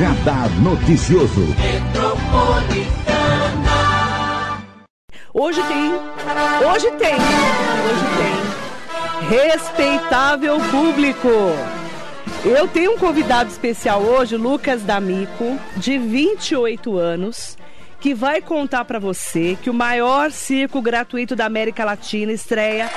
Radar Noticioso. Hoje tem. Hoje tem. Hoje tem. Respeitável público. Eu tenho um convidado especial hoje, Lucas D'Amico, de 28 anos, que vai contar para você que o maior circo gratuito da América Latina estreia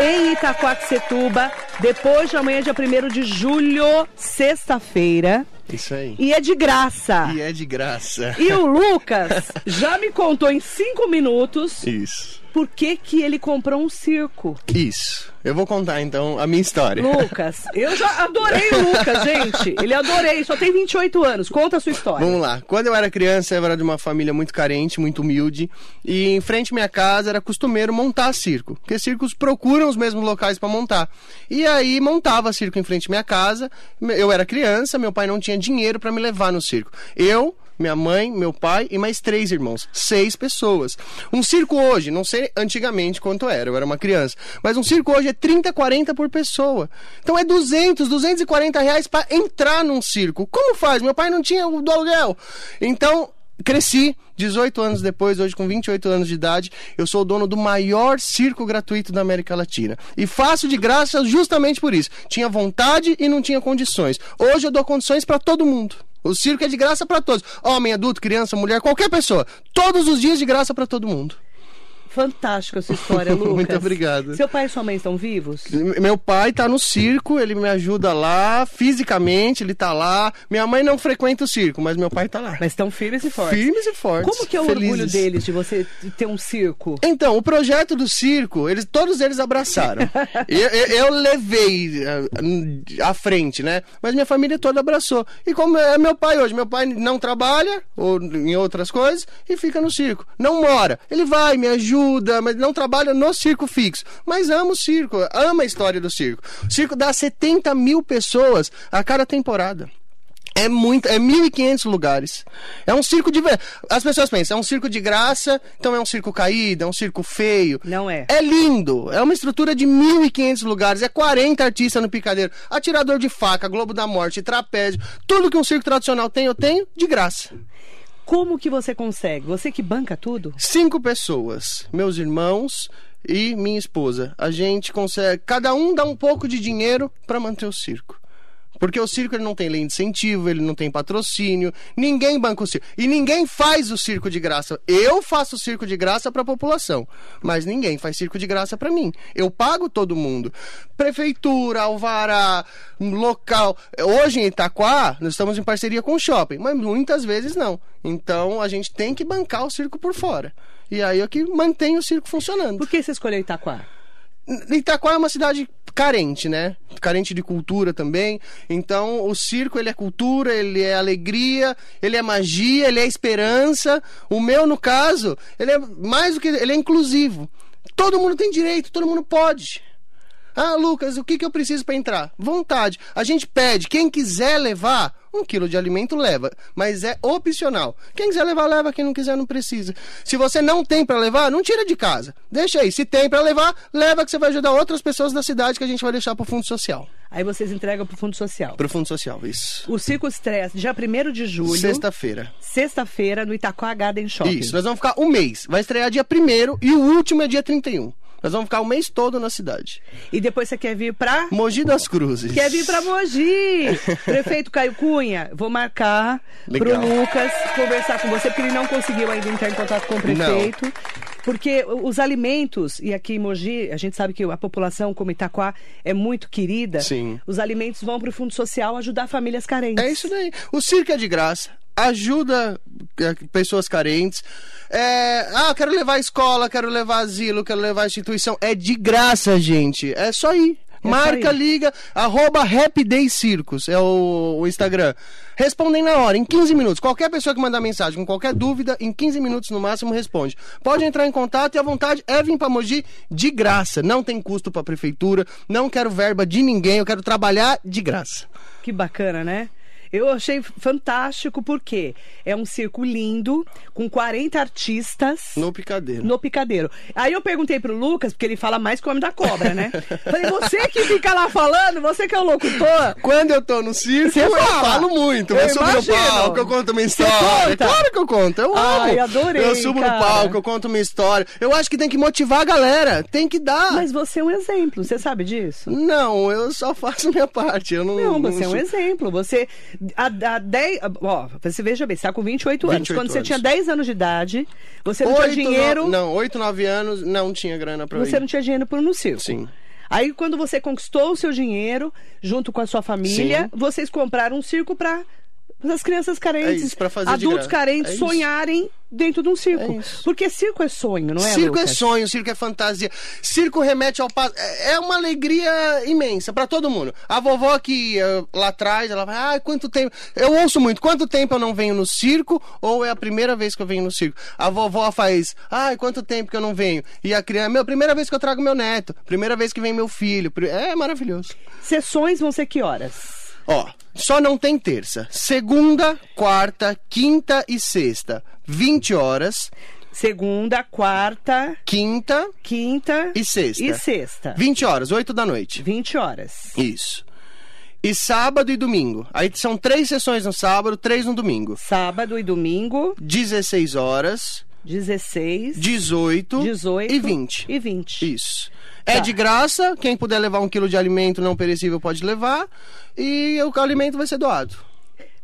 em Itacoaxetuba depois de amanhã, dia 1 de julho, sexta-feira. Isso aí. E é de graça. E é de graça. E o Lucas já me contou em cinco minutos Isso. Por que, que ele comprou um circo. Isso. Eu vou contar então a minha história. Lucas, eu já adorei o Lucas, gente. Ele adorei, só tem 28 anos. Conta a sua história. Vamos lá. Quando eu era criança, eu era de uma família muito carente, muito humilde. E em frente à minha casa era costumeiro montar circo. Porque circos procuram os mesmos locais para montar. E aí montava circo em frente à minha casa. Eu era criança, meu pai não tinha dinheiro para me levar no circo. Eu minha mãe, meu pai e mais três irmãos. Seis pessoas. Um circo hoje, não sei antigamente quanto era, eu era uma criança, mas um circo hoje é 30, 40 por pessoa. Então é 200, 240 reais para entrar num circo. Como faz? Meu pai não tinha o do aluguel. Então, cresci. 18 anos depois, hoje com 28 anos de idade, eu sou o dono do maior circo gratuito da América Latina. E faço de graça justamente por isso. Tinha vontade e não tinha condições. Hoje eu dou condições para todo mundo. O circo é de graça para todos. Homem, adulto, criança, mulher, qualquer pessoa. Todos os dias de graça para todo mundo. Fantástica a sua história, Lucas. Muito obrigado. Seu pai e sua mãe estão vivos? Meu pai tá no circo, ele me ajuda lá, fisicamente, ele tá lá. Minha mãe não frequenta o circo, mas meu pai tá lá. Mas estão firmes e fortes. Firmes e fortes. Como que é o felizes. orgulho deles de você ter um circo? Então, o projeto do circo, eles, todos eles abraçaram. eu, eu, eu, levei à frente, né? Mas minha família toda abraçou. E como é meu pai hoje, meu pai não trabalha, ou em outras coisas, e fica no circo. Não mora. Ele vai, me ajuda ajuda, mas não trabalha no circo fixo. Mas ama o circo, ama a história do circo. O circo dá 70 mil pessoas a cada temporada. É muito, é 1.500 lugares. É um circo de. As pessoas pensam, é um circo de graça, então é um circo caído, é um circo feio. Não é. É lindo. É uma estrutura de 1.500 lugares. É 40 artistas no picadeiro. Atirador de faca, Globo da Morte, trapézio. Tudo que um circo tradicional tem, eu tenho de graça. Como que você consegue? Você que banca tudo? Cinco pessoas, meus irmãos e minha esposa. A gente consegue, cada um dá um pouco de dinheiro para manter o circo. Porque o circo ele não tem lei de incentivo, ele não tem patrocínio, ninguém banca o circo. E ninguém faz o circo de graça. Eu faço o circo de graça para a população, mas ninguém faz circo de graça para mim. Eu pago todo mundo. Prefeitura, alvará, local. Hoje em Itaquá, nós estamos em parceria com o shopping, mas muitas vezes não. Então a gente tem que bancar o circo por fora. E aí é que mantém o circo funcionando. Por que você escolheu Itaquá? Itaquá é uma cidade carente, né? Carente de cultura também. Então, o circo, ele é cultura, ele é alegria, ele é magia, ele é esperança. O meu, no caso, ele é mais do que... Ele é inclusivo. Todo mundo tem direito, todo mundo pode. Ah, Lucas, o que, que eu preciso para entrar? Vontade. A gente pede, quem quiser levar, um quilo de alimento leva, mas é opcional. Quem quiser levar, leva. Quem não quiser, não precisa. Se você não tem para levar, não tira de casa. Deixa aí. Se tem para levar, leva que você vai ajudar outras pessoas da cidade que a gente vai deixar pro Fundo Social. Aí vocês entregam pro Fundo Social. Pro Fundo Social, isso. O Circo estreia dia 1 de julho. Sexta-feira. Sexta-feira, no Itaquá Garden Shopping. Isso, nós vamos ficar um mês. Vai estrear dia 1 e o último é dia 31. Nós vamos ficar o mês todo na cidade. E depois você quer vir pra? Mogi das Cruzes. Quer vir pra Mogi. Prefeito Caio Cunha, vou marcar Legal. pro Lucas conversar com você, porque ele não conseguiu ainda entrar em contato com o prefeito. Não. Porque os alimentos, e aqui em Mogi, a gente sabe que a população, como Itaquá, é muito querida. Sim. Os alimentos vão pro Fundo Social ajudar famílias carentes. É isso daí. O circo é de graça ajuda pessoas carentes. É, ah, quero levar escola, quero levar asilo, quero levar instituição. É de graça, gente. É só ir. É Marca, liga, arroba Happy Day Circus, é o, o, Instagram. Respondem na hora, em 15 minutos. Qualquer pessoa que mandar mensagem com qualquer dúvida, em 15 minutos no máximo responde. Pode entrar em contato e à vontade é vir para Mogi de graça. Não tem custo para a prefeitura, não quero verba de ninguém, eu quero trabalhar de graça. Que bacana, né? Eu achei fantástico porque é um circo lindo, com 40 artistas. No picadeiro. No picadeiro. Aí eu perguntei pro Lucas, porque ele fala mais que o homem da cobra, né? Falei, você que fica lá falando, você que é o locutor. Quando eu tô no circo, eu falo muito. Eu, Eu subo no palco, eu conto minha história. Claro que eu conto, eu amo. Ai, adorei, Eu subo cara. no palco, eu conto minha história. Eu acho que tem que motivar a galera. Tem que dar. Mas você é um exemplo, você sabe disso? Não, eu só faço minha parte. Eu não. Não, você é um exemplo. Você, há, há 10. Ó, você veja bem, você está com 28, anos. 28 Quando você anos. tinha 10 anos de idade, você não tinha Oito, dinheiro. no- Não, 8, 9 anos, não tinha grana pra Você ir. não tinha dinheiro para no circo. Sim. Aí, quando você conquistou o seu dinheiro, junto com a sua família, Sim. vocês compraram um circo para as crianças carentes, É adultos carentes É sonharem dentro de um circo. É. Porque circo é sonho, não é, circo Lucas? é sonho, circo é fantasia. Circo remete ao passo. É é uma alegria imensa pra todo mundo. A vovó que eh, lá atrás, ela vai, ai, quanto tempo. Eu ouço muito, quanto tempo eu não venho no circo ou é a primeira vez que eu venho no circo? A vovó faz, ai, quanto tempo que eu não venho? E a criança, meu, primeira vez que eu trago meu neto, primeira vez que vem meu filho. É maravilhoso. Sessões vão ser que horas? Ó, só não tem terça. Segunda, quarta, quinta e sexta, 20 horas. Segunda, quarta, Quinta quinta e sexta. e sexta. 20 horas, 8 da noite. 20 horas. Isso. E sábado e domingo. Aí são três sessões no sábado, três no domingo. Sábado e domingo, 16 horas, 16, 18, 18 e 20. e 20. Isso. É Tá. de graça, quem puder levar um quilo de alimento não perecível pode levar. E o alimento vai ser doado.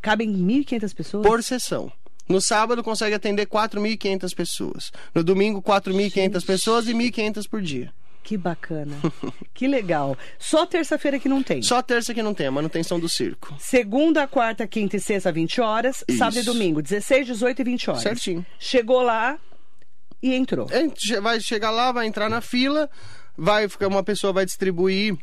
Cabem 1.500 pessoas? Por sessão. No sábado consegue atender 4.500 pessoas. No domingo, 4.500 pessoas e 1.500 por dia. Que bacana. que legal. Só terça-feira que não tem. Só terça que não tem, a manutenção do circo. Segunda, quarta, quinta e sexta, 20 horas. Isso. Sábado e domingo, 16, 18 e 20 horas. Certinho. Chegou lá e entrou. É, vai chegar lá, vai entrar na fila, vai ficar uma pessoa vai distribuir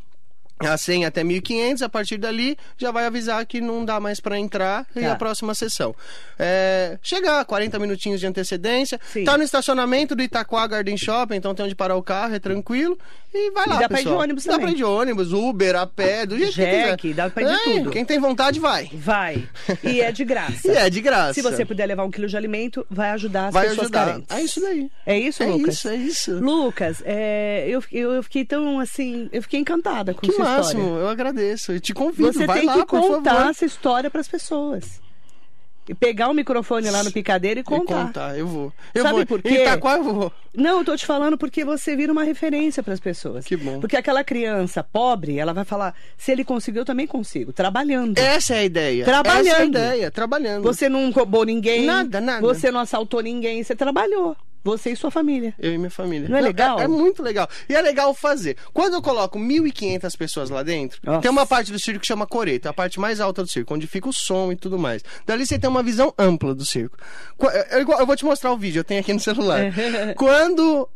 a 100 até 1.500, a partir dali já vai avisar que não dá mais para entrar e Tá. a próxima sessão. É, chegar 40 minutinhos de antecedência, Sim. tá no estacionamento do Itaquá Garden Shopping, então tem onde parar o carro, é tranquilo e vai E lá, dá pra ir de pessoal. ônibus Dá também. pra ir de ônibus, Uber, a pé, do jeito Jack, que quiser. dá pra ir de É, tudo. Quem tem vontade vai. Vai. E é de graça. E é de graça. Se você puder levar um quilo de alimento, vai ajudar as vai pessoas ajudar. carentes. É isso daí. É isso, É Lucas? isso, é isso. Lucas, é, eu, eu, eu fiquei tão assim, eu fiquei encantada com Que sua máximo, história. eu agradeço. Eu te convido, Você vai tem lá, que contar essa história para as pessoas. E pegar o microfone lá no picadeiro e E contar. contar, eu vou. Eu Sabe vou. por quê? Em Itaquá eu vou. Não, eu tô te falando porque você vira uma referência para as pessoas. Que bom. Porque aquela criança pobre, ela vai falar: se ele conseguiu, eu também consigo. Trabalhando. Essa é a ideia. Trabalhando. Essa é a ideia, trabalhando. Você não roubou ninguém. Nada, nada. Você não assaltou ninguém. Você trabalhou. Você e sua família. Eu e minha família. Não é legal? É, muito legal. E é legal fazer. Quando eu coloco 1.500 pessoas lá dentro, Nossa. tem uma parte do circo que chama coreto, a parte mais alta do circo, onde fica o som e tudo mais. Dali você tem uma visão ampla do circo. Qu- Eu, eu- eu vou te mostrar o vídeo, eu tenho aqui no celular. Quando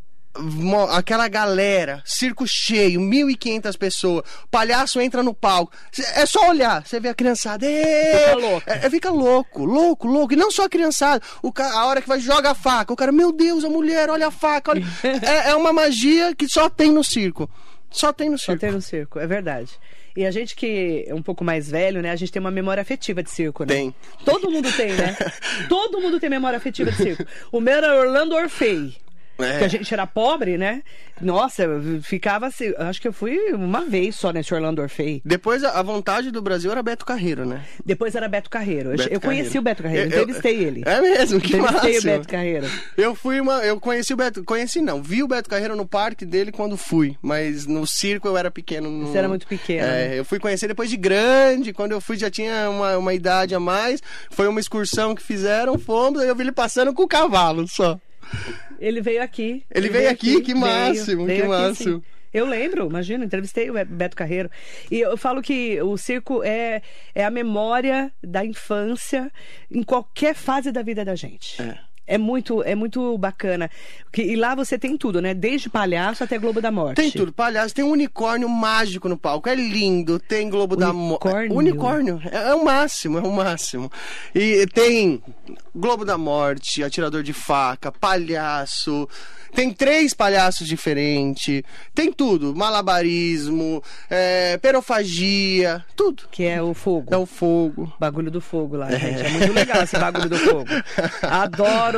aquela galera, circo cheio, 1.500 pessoas, palhaço entra no palco, é só olhar, você vê a criançada! Fica louco. É, é, fica louco, louco, louco. E não só a criançada. O ca- a hora que vai joga a faca. O cara, meu Deus, a mulher, olha a faca. olha." é, é uma magia que só tem no circo. Só tem no Só circo. tem no circo, é verdade. E a gente que é um pouco mais velho, né? A gente tem uma memória afetiva de circo, né? Tem. Todo mundo tem, né? Todo mundo tem memória afetiva de circo. O meu era Orlando Orfei. É. Que a gente era pobre, né? Nossa, eu ficava assim. Acho que eu fui uma vez só nesse Orlando Orfei. Depois, a, vontade do Brasil era Beto Carreiro, né? Depois era Beto Carreiro. Eu- Beto eu conheci Carreiro. o Beto Carreiro, Eu- eu- entrevistei ele. É mesmo, que Entrevistei máximo. o Beto Carreiro. Eu fui uma. Eu conheci o Beto. Conheci não, vi o Beto Carreiro no parque dele quando fui. Mas no circo eu era pequeno. não- Você era muito pequeno, É, né? eu fui conhecer depois de grande. Quando eu fui já tinha uma, uma idade a mais. Foi uma excursão que fizeram, fomos, aí eu vi ele passando com o cavalo só. Ele veio aqui. Ele veio aqui? Que máximo, que máximo. Eu lembro, imagina, entrevistei o Be- Beto Carreiro. E eu falo que o circo é, é a memória da infância em qualquer fase da vida da gente. É. É muito, é muito bacana. Que- E lá você tem tudo, né? Desde palhaço até Globo da Morte. Tem tudo, palhaço. Tem um unicórnio mágico no palco. É lindo. Tem Globo da Morte. Unicórnio? Unicórnio. É, é o máximo, é o máximo. E tem Globo da Morte, atirador de faca, palhaço. Tem três palhaços diferentes. Tem tudo. Malabarismo, é, perofagia, tudo. Que é o fogo. É o fogo. Bagulho do fogo lá, gente. É muito legal esse bagulho do fogo. Adoro!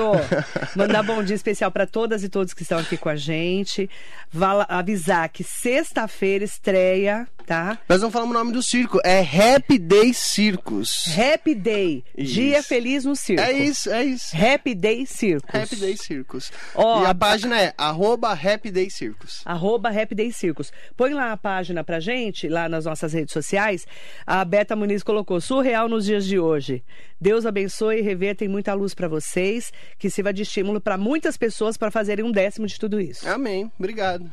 Mandar bom dia especial para todas e todos que estão aqui com a gente. Vala- avisar que sexta-feira estreia, tá? Nós não falamos o nome do circo. É Happy Day Circus. Happy Day. Isso. Dia Feliz no Circo. É isso, é isso. Happy Day Circos. Happy Day Circus. Ó, e a a- página é arroba Happy Day Circus. Arroba Happy Day Circos. Põe lá a página pra gente, lá nas nossas redes sociais. A Beta Muniz colocou, surreal nos dias de hoje. Deus abençoe e reverta em muita luz pra vocês, que sirva de estímulo pra muitas pessoas para fazerem um décimo de tudo isso. Amém. Obrigado.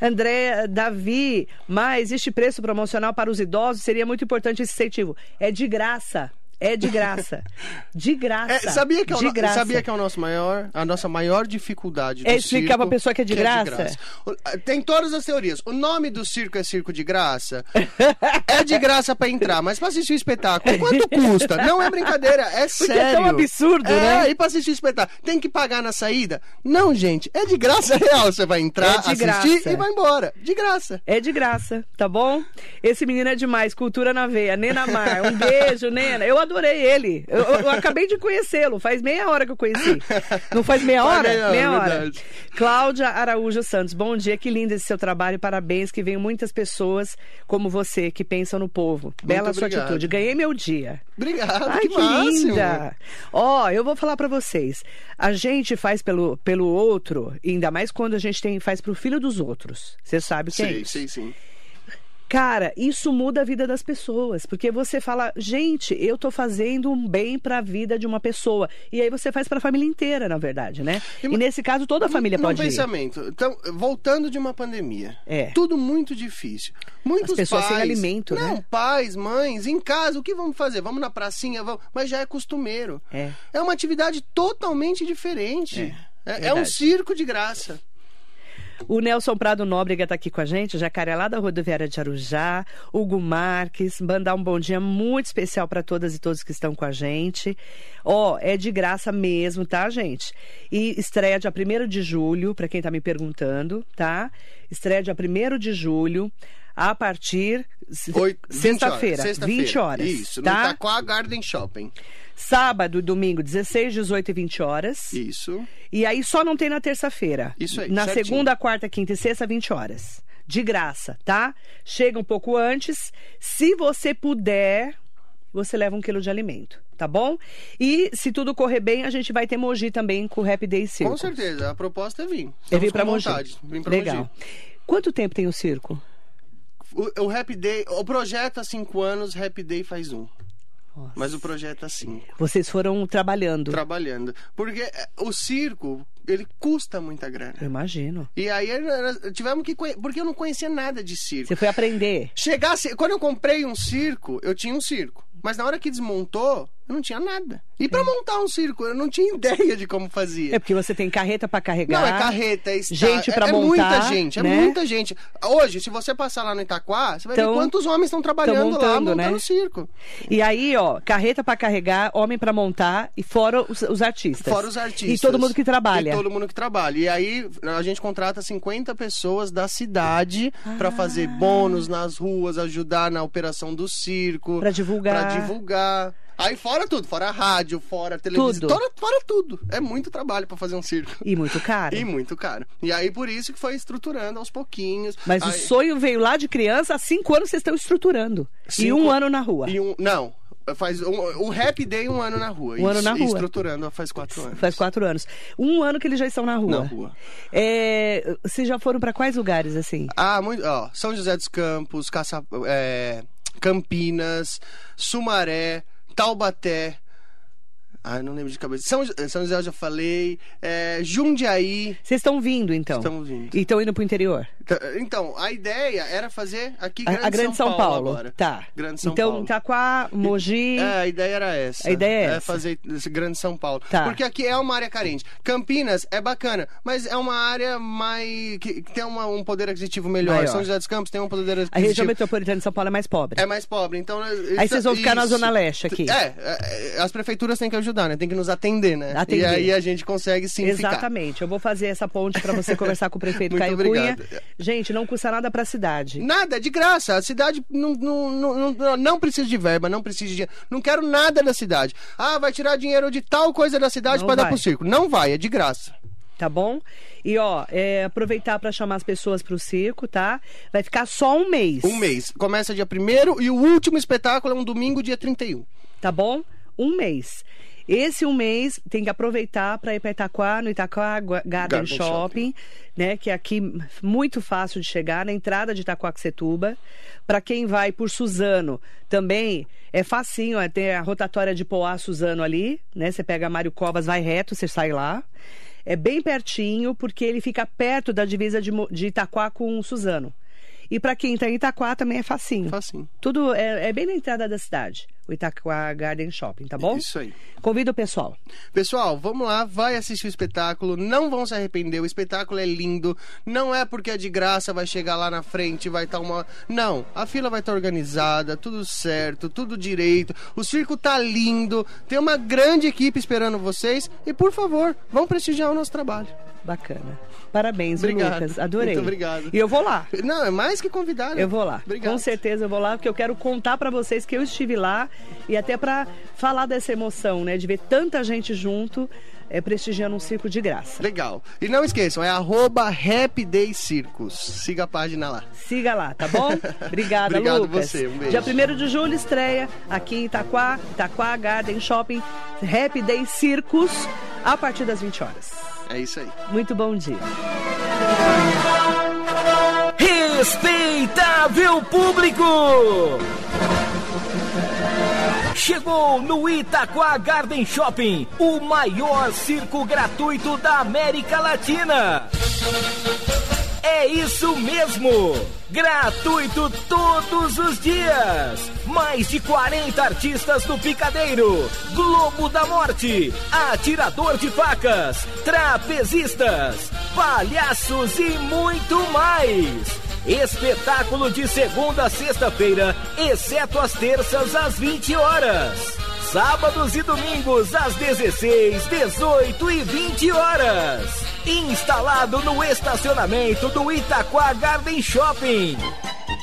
André Davi, mas este preço promocional para os idosos seria muito importante esse incentivo. É de graça. É de graça. De graça. É, sabia, que é o de graça. sabia que é o nosso maior, a nossa maior dificuldade do É explicar circo, pra pessoa que é de graça? O- Tem todas as teorias. O nome do circo é circo de graça. é de graça pra entrar, mas pra assistir o espetáculo, quanto custa? Não é brincadeira, é Porque sério. é tão absurdo, é, né? E pra assistir o espetáculo, tem que pagar na saída? Não, gente, é de graça real. Você vai entrar, É de assistir graça. e vai embora. De graça. É de graça, tá bom? Esse menino é demais, cultura na veia. Nena Mar, um beijo, Nena. Eu adorei ele. Eu, eu- acabei de conhecê-lo, faz meia hora que eu conheci. Não faz meia hora? meia hora, meia hora. verdade. Cláudia Araújo Santos, bom dia, que lindo esse seu trabalho, parabéns, que venham muitas pessoas como você, que pensam no povo. Bela sua obrigado. atitude, ganhei meu dia. Obrigado, Ai, que, que, linda! Ó, eu vou falar pra vocês. A gente faz pelo, pelo outro, ainda mais quando a gente tem, faz pro filho dos outros. Você sabe o que é Sei, isso? sei sim. Cara, isso muda a vida das pessoas, porque você fala, gente, eu tô fazendo um bem pra vida de uma pessoa. E aí você faz pra família inteira, na verdade, né? E E, nesse caso toda a família pode ir. pensamento. Então, voltando de uma pandemia. É. Tudo muito difícil. Muitos As pessoas sem pais, alimento, não, né? pais, mães, em casa, o que vamos fazer? Vamos na pracinha, vamos... mas já é costumeiro. É. É uma atividade totalmente diferente. É, é um verdade. circo de graça. O Nelson Prado Nóbrega está aqui com a gente, jacaré lá da rodoviária de Arujá. Hugo Marques, mandar um bom dia muito especial para todas e todos que estão com a gente. Ó, é de graça mesmo, tá, gente? E estreia dia 1 de julho, para quem tá me perguntando, tá? Estreia dia 1 de julho, a partir. Oito- 20 Sexta-feira, sexta-feira. 20 horas. Isso, no tá? Itaquá Garden Shopping. Sábado e domingo, 16, 18 e 20 horas. Isso. E aí só não tem na terça-feira. Isso aí, Na certinho. segunda, quarta, quinta e sexta, 20 horas. De graça, tá? Chega um pouco antes. Se você puder, você leva um quilo de alimento, tá bom? E se tudo correr bem, a gente vai ter Mogi também com o Happy Day Circo. Com certeza. A proposta é vir. Eu vim Estamos pra Mogi. vontade. Vim pra Legal. Mogi. Quanto tempo tem o circo? O, o Happy Day, o projeto há cinco anos, Happy Day faz um. Nossa. Mas o projeto há cinco. Vocês foram trabalhando. Trabalhando. Porque é, o circo, ele custa muita grana. Eu imagino. E aí tivemos que porque eu não conhecia nada de circo. Você foi aprender. Chegasse, quando eu comprei um circo, eu tinha um circo. Mas na hora que desmontou, eu não tinha nada. E pra montar um circo, eu não tinha ideia de como fazia. É porque você tem carreta pra carregar. Não, é carreta, é estar, Gente pra é, é montar, muita gente, é né? muita gente. Hoje, se você passar lá no Itaquá, você vai Tão- ver quantos homens estão trabalhando tão lá montando, montando né? o circo. E aí, ó, carreta pra carregar, homem pra montar e fora os, os artistas. Fora os artistas. E todo mundo que trabalha. E todo mundo que trabalha. E aí a gente contrata 50 pessoas da cidade pra fazer Ah. bônus nas ruas, ajudar na operação do circo. Pra divulgar. Pra divulgar. Aí fora tudo, fora rádio, fora televisão, Tudo. fora, tudo. É muito trabalho pra fazer um circo. E muito caro. E muito caro. E aí por isso que foi estruturando aos pouquinhos. Mas o Aí- sonho veio lá de criança, há cinco anos vocês estão estruturando. E Cinco- um ano na rua. E um, não, faz um, o Happy Day um ano na rua. Um ano E- na e rua. estruturando faz quatro anos. Faz quatro anos. Um ano que eles já estão na rua. Na rua. É, vocês já foram pra quais lugares, assim? Ah, muito. Ó, São José dos Campos, Caça, é, Campinas, Sumaré, Taubaté. Ah, não lembro de cabeça. São, São José eu já falei. É, Jundiaí. Vocês estão vindo, então? Estamos vindo. E estão indo pro interior? Tá, Então, a ideia era fazer aqui A, Grande, a Grande São, Paulo. agora. Tá. Grande São então, Paulo. Itaquá, Mogi. É, a ideia era essa. A ideia é essa. fazer esse Grande São Paulo. Tá. Porque aqui é uma área carente. Campinas é bacana, mas é uma área mais. que, tem uma- um poder aquisitivo melhor. Maior. São José dos Campos tem um poder A aquisitivo. região metropolitana de São Paulo é mais pobre. É mais pobre, então... Aí vocês vão ficar na Zona Leste aqui. É, é, as prefeituras têm que ajudar, né? Tem que nos atender, né? Atender. E aí a gente consegue sim ficar. Exatamente. Eu vou fazer essa ponte para você conversar com o prefeito Caio obrigado. Cunha. Gente, não custa nada para a cidade. Nada, de graça. A cidade não, não, não, não, não precisa de verba, não precisa de dinheiro. Não quero nada da cidade. Ah, vai tirar dinheiro de tal coisa da cidade para dar pro circo. Não vai, é de graça. Tá bom? E ó, é, aproveitar para chamar as pessoas para o circo, tá? Vai ficar só um mês. Um mês. Começa dia 1 e o último espetáculo é um domingo, dia 31. Tá bom? Um mês. Esse um mês tem que aproveitar para ir para Itaquá, no Itaquá Garden, Garden Shopping, né? Que é aqui muito fácil de chegar, na entrada de Itacoaxetuba. Para quem vai por Suzano, também é facinho, é, tem a rotatória de Poá Suzano ali, né? Você pega Mário Covas, vai reto, você sai lá. É bem pertinho, porque ele fica perto da divisa de, de Itaquá com Suzano. E para quem está em Itaquá também é facinho. Facinho. Tudo é, é bem na entrada da cidade, o Itaquá Garden Shopping, tá bom? Isso aí. Convido o pessoal. Pessoal, vamos lá, vai assistir o espetáculo, não vão se arrepender, o espetáculo é lindo, não é porque é de graça, vai chegar lá na frente, vai estar uma... Não, a fila vai estar organizada, tudo certo, tudo direito, o circo tá lindo, tem uma grande equipe esperando vocês e, por favor, vão prestigiar o nosso trabalho. Bacana. Parabéns, Obrigado. Lucas. Adorei. Muito obrigado. E eu vou lá. Não, é mais que convidado. Eu vou lá. Obrigado. Com certeza eu vou lá, porque eu quero contar pra vocês que eu estive lá e até pra falar dessa emoção, né? De ver tanta gente junto, é, prestigiando um circo de graça. Legal. E não esqueçam, é arroba Happy Day Circus. Siga a página lá. Siga lá, tá bom? Obrigada, Obrigado Lucas. você, um beijo. Dia 1 de julho estreia aqui em Itaquá, Itaquá Garden Shopping, Happy Day Circus, a partir das 20 horas. É isso aí. Muito bom dia. Respeitável público! Chegou no Itaquá Garden Shopping, o maior circo gratuito da América Latina. É isso mesmo! Gratuito todos os dias! Mais de 40 artistas do Picadeiro, Globo da Morte, Atirador de Facas, Trapezistas, Palhaços e muito mais! Espetáculo de segunda a sexta-feira, exceto as terças às 20 horas. Sábados e domingos às 16, 18 e 20 horas. Instalado no estacionamento do Itaquá Garden Shopping.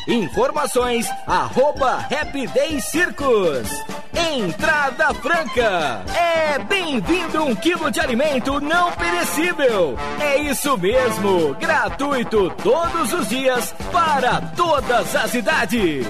Informações arroba Happy Day Circus. Entrada franca. É bem-vindo um quilo de alimento não perecível. É isso mesmo, gratuito todos os dias para todas as idades.